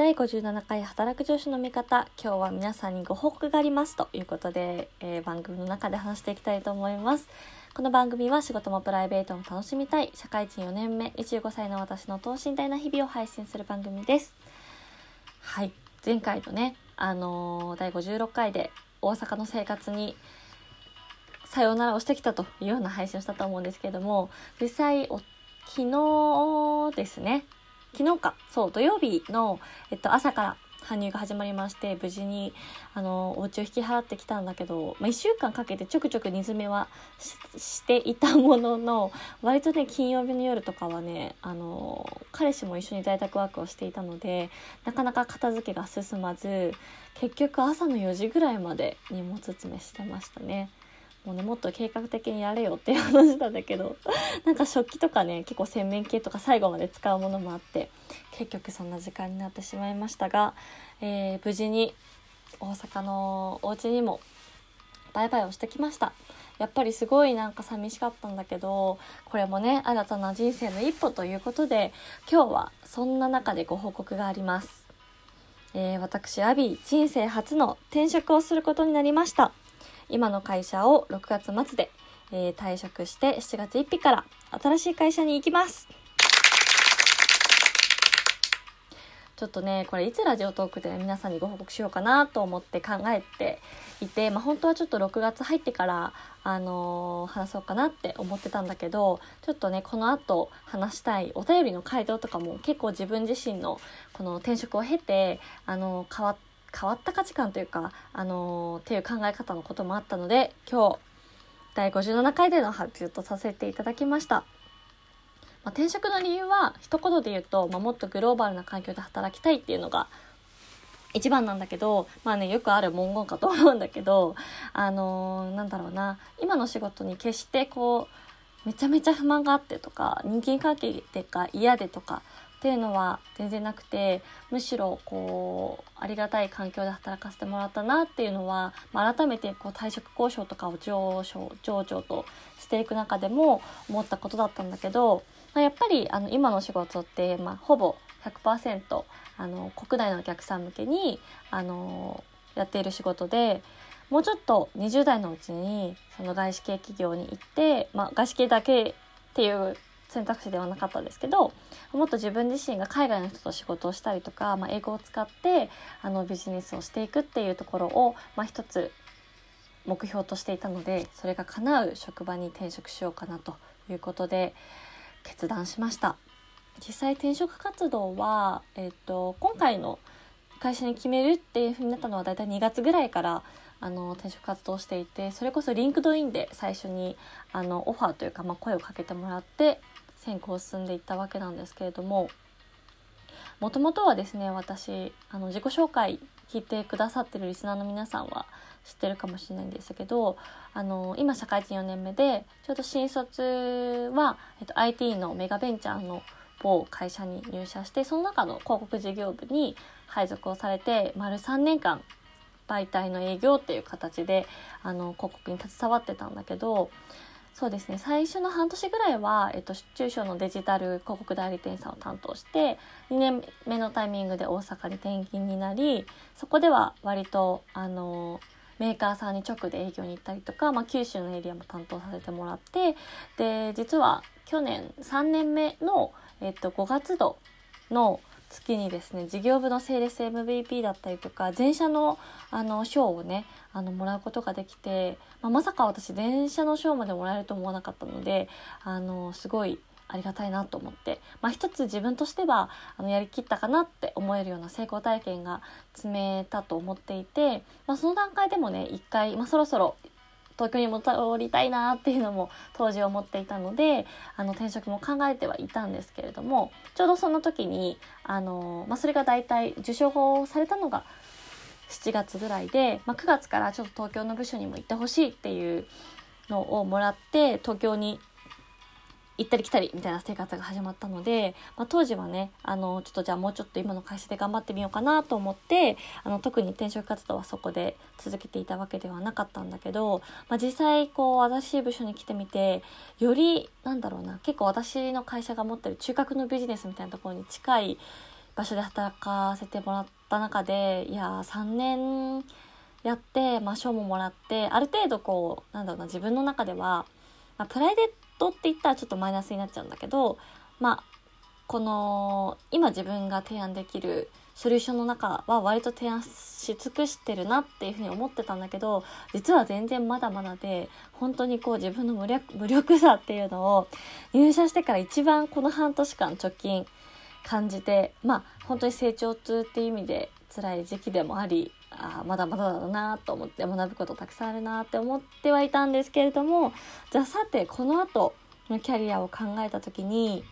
第57回働く上司の味方今日は皆さんにご報告がありますということで、えー、番組の中で話していきたいと思います。この番組は仕事もプライベートも楽しみたい社会人4年目25歳の私の等身大な日々を配信する番組です。はい前回のねあのー、第56回で大阪の生活にさようならをしてきたというような配信をしたと思うんですけれども実際昨日ですね昨日か、そう、土曜日の、えっと、朝から搬入が始まりまして、無事に、あの、お家を引き払ってきたんだけど、まあ、1週間かけてちょくちょく煮詰めはしていたものの、割とね、金曜日の夜とかはね、あの、彼氏も一緒に在宅ワークをしていたので、なかなか片付けが進まず、結局朝の4時ぐらいまで荷物詰めしてましたね。もうねもっと計画的にやれよっていう話なんだけど なんか食器とかね結構洗面系とか最後まで使うものもあって結局そんな時間になってしまいましたが、えー、無事に大阪のお家にもバイバイをしてきました。やっぱりすごいなんか寂しかったんだけどこれもね新たな人生の一歩ということで今日はそんな中でご報告があります、えー、私アビー人生初の転職をすることになりました。今の会社を6月末で、えー、退職して7月1日から新しい会社に行きます。ちょっとね、これいつラジオトークで、皆さんにご報告しようかなと思って考えていて、まあ本当はちょっと6月入ってから、あのー、話そうかなって思ってたんだけど、ちょっとね、この後話したいお便りの回答とかも結構自分自身のこの転職を経て、あのー、変わって、変わった価値観というか、あのー、っていう考え方のこともあったので、今日、第57回での発表とさせていただきました。まあ、転職の理由は、一言で言うと、まあ、もっとグローバルな環境で働きたいっていうのが、一番なんだけど、まあね、よくある文言かと思うんだけど、あのー、なんだろうな、今の仕事に決してこう、めちゃめちゃ不満があってとか、人間関係が嫌でとか、っていうのは全然なくてむしろこうありがたい環境で働かせてもらったなっていうのは、ま、改めてこう退職交渉とかを上昇上々としていく中でも思ったことだったんだけど、まあ、やっぱりあの今の仕事って、まあ、ほぼ100%あの国内のお客さん向けにあのやっている仕事でもうちょっと20代のうちにその外資系企業に行って、まあ、外資系だけっていう選択肢ではなかったですけどもっと自分自身が海外の人と仕事をしたりとか、まあ、英語を使ってあのビジネスをしていくっていうところを、まあ、一つ目標としていたのでそれが叶う職場に転職しようかなということで決断しました。実際転職活動は、えーと、今回の会社に決めるっていうふうになったのはだいたい2月ぐらいからあの転職活動していてそれこそ LinkedIn で最初にあのオファーというか、まあ、声をかけてもらって選考を進んでいったわけなんですけれどももともとはですね私あの自己紹介聞いてくださってるリスナーの皆さんは知ってるかもしれないんですけどあの今社会人4年目でちょうど新卒は、えっと、IT のメガベンチャーの某会社に入社してその中の広告事業部に配属をされて丸3年間媒体の営業っていう形であの広告に携わってたんだけどそうですね最初の半年ぐらいは、えっと、中小のデジタル広告代理店さんを担当して2年目のタイミングで大阪に転勤になりそこでは割とあのメーカーさんに直で営業に行ったりとか、まあ、九州のエリアも担当させてもらってで実は去年3年目の、えっと、5月度の月にですね事業部のセールス MVP だったりとか全社のあの賞をねあのもらうことができて、まあ、まさか私電車の賞までもらえると思わなかったのであのすごいありがたいなと思って、まあ、一つ自分としてはあのやりきったかなって思えるような成功体験が積めたと思っていて、まあ、その段階でもね一回、まあ、そろそろ東京に戻りたいなっていうのも当時思っていたのであの転職も考えてはいたんですけれどもちょうどその時にあの、まあ、それが大体受賞法をされたのが7月ぐらいで、まあ、9月からちょっと東京の部署にも行ってほしいっていうのをもらって東京に行ったり来たりみたいな生活が始まったので、まあ、当時はねあのちょっとじゃあもうちょっと今の会社で頑張ってみようかなと思ってあの特に転職活動はそこで続けていたわけではなかったんだけど、まあ、実際こう新しい部署に来てみてよりなんだろうな結構私の会社が持ってる中核のビジネスみたいなところに近い場所で働かせてもらった中でいや3年やって、まあ、賞ももらってある程度こうなんだろうな自分の中では、まあ、プライベートって言ったらちょっとマイナスになっちゃうんだけどまあこの今自分が提案できるソリューションの中は割と提案し尽くしてるなっていうふうに思ってたんだけど実は全然まだまだで本当にこう自分の無力無力さっていうのを入社してから一番この半年間直近感じてまあ本当に成長痛っていう意味で辛い時期でもありあまだまだだなと思って学ぶことたくさんあるなって思ってはいたんですけれどもじゃあさてこの後のキャリアを考えた時に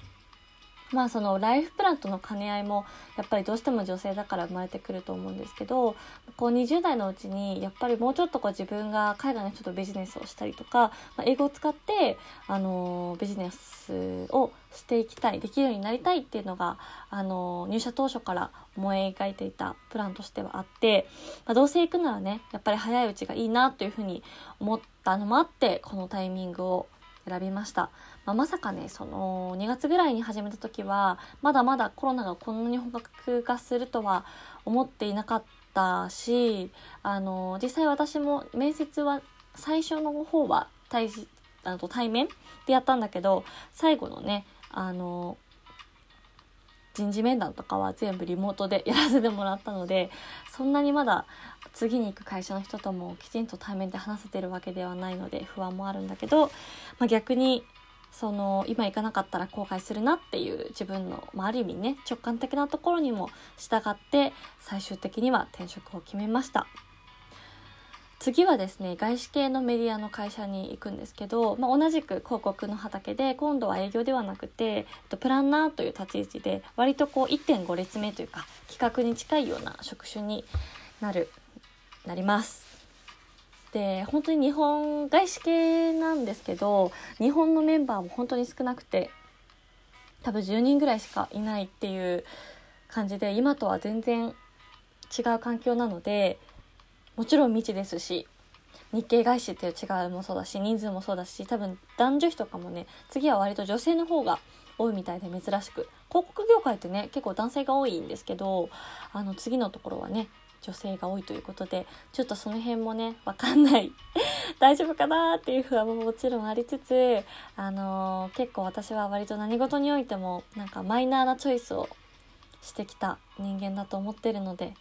まあそのライフプランとの兼ね合いもやっぱりどうしても女性だから生まれてくると思うんですけどこう20代のうちにやっぱりもうちょっとこう自分が海外の人とビジネスをしたりとか、まあ、英語を使ってあのビジネスをしていきたいできるようになりたいっていうのがあの入社当初から思い描いていたプランとしてはあって、まあ、どうせ行くならねやっぱり早いうちがいいなというふうに思ったのもあってこのタイミングを選びました。まあ、まさかね、その2月ぐらいに始めた時は、まだまだコロナがこんなに本格化するとは思っていなかったし、あの、実際私も面接は最初の方は対あの対面でやったんだけど、最後のね、あの、人事面談とかは全部リモートでやらせてもらったのでそんなにまだ次に行く会社の人ともきちんと対面で話せてるわけではないので不安もあるんだけど、まあ、逆にその今行かなかったら後悔するなっていう自分の、まあ、ある意味ね直感的なところにも従って最終的には転職を決めました。次はですね外資系のメディアの会社に行くんですけど、まあ、同じく広告の畑で今度は営業ではなくてプランナーという立ち位置で割とこう1.5列目というか企画に近いような職種になるなります。で本当に日本外資系なんですけど日本のメンバーも本当に少なくて多分10人ぐらいしかいないっていう感じで今とは全然違う環境なのでもちろん未知ですし日系外資っていう違いもそうだし人数もそうだし多分男女比とかもね次は割と女性の方が多いみたいで珍しく。広告業界ってね結構男性が多いんですけどあの次のところはね女性が多いということでちょっとその辺もね分かんない。大丈夫かなっていう不安ももちろんありつつあのー、結構私は割と何事においてもなんかマイナーなチョイスをしてきた人間だと思ってるので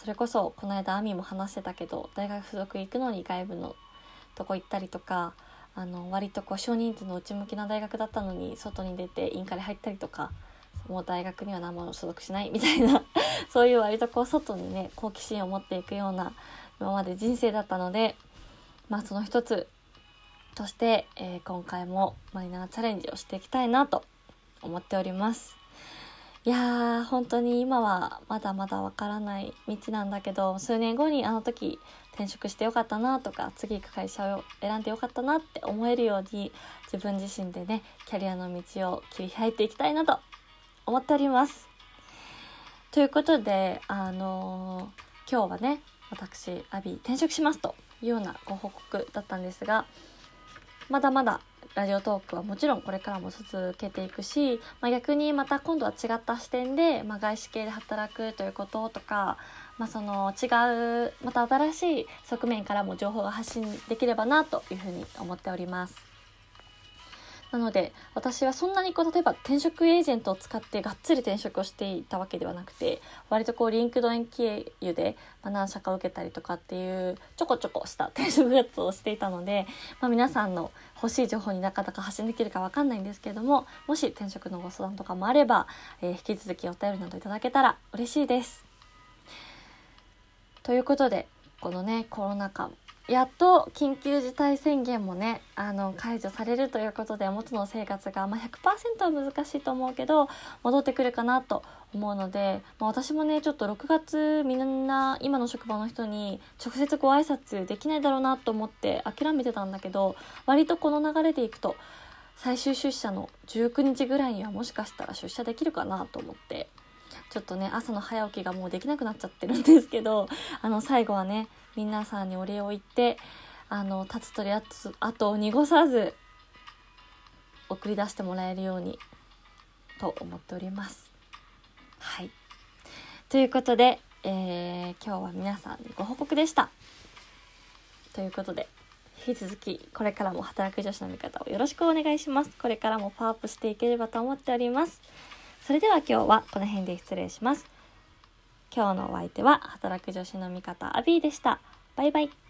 それこそこの間亜美も話してたけど大学付属行くのに外部のとこ行ったりとかあの割とこう少人数の内向きな大学だったのに外に出てインカレ入ったりとかもう大学には何も所属しないみたいな そういう割とこう外にね好奇心を持っていくような今まで人生だったのでまあその一つとして、えー、今回もマイナーチャレンジをしていきたいなと思っております。いやー本当に今はまだまだわからない道なんだけど数年後にあの時転職してよかったなとか次行く会社を選んでよかったなって思えるように自分自身でねキャリアの道を切り開いていきたいなと思っております。ということであのー、今日はね私アビ転職しますというようなご報告だったんですがまだまだラジオトークはもちろんこれからも続けていくし、まあ、逆にまた今度は違った視点で、まあ、外資系で働くということとか、まあ、その違うまた新しい側面からも情報が発信できればなというふうに思っております。なので私はそんなにこう例えば転職エージェントを使ってがっつり転職をしていたわけではなくて割とこう LinkedIn 経由で、ま何社か受けたりとかっていうちょこちょこした転職活動をしていたので、まあ、皆さんの欲しい情報になかなか発信できるかわかんないんですけれどももし転職のご相談とかもあれば、えー、引き続きお便りなどいただけたら嬉しいです。ということでこのねコロナ禍やっと緊急事態宣言もねあの解除されるということで元の生活が、まあ、100%は難しいと思うけど戻ってくるかなと思うので、まあ、私もねちょっと6月みんな今の職場の人に直接ご挨拶できないだろうなと思って諦めてたんだけど割とこの流れでいくと最終出社の19日ぐらいにはもしかしたら出社できるかなと思ってちょっとね朝の早起きがもうできなくなっちゃってるんですけどあの最後はね皆さんにお礼を言ってあの立つ鳥後を濁さず送り出してもらえるようにと思っております。はい。ということで、えー、今日は皆さんにご報告でした。ということで引き続きこれからも働く女子の味方をよろしくお願いします。これからもパワーアップしていければと思っております。それでは今日はこの辺で失礼します。今日のお相手は働く女子の味方アビーでした。バイバイ。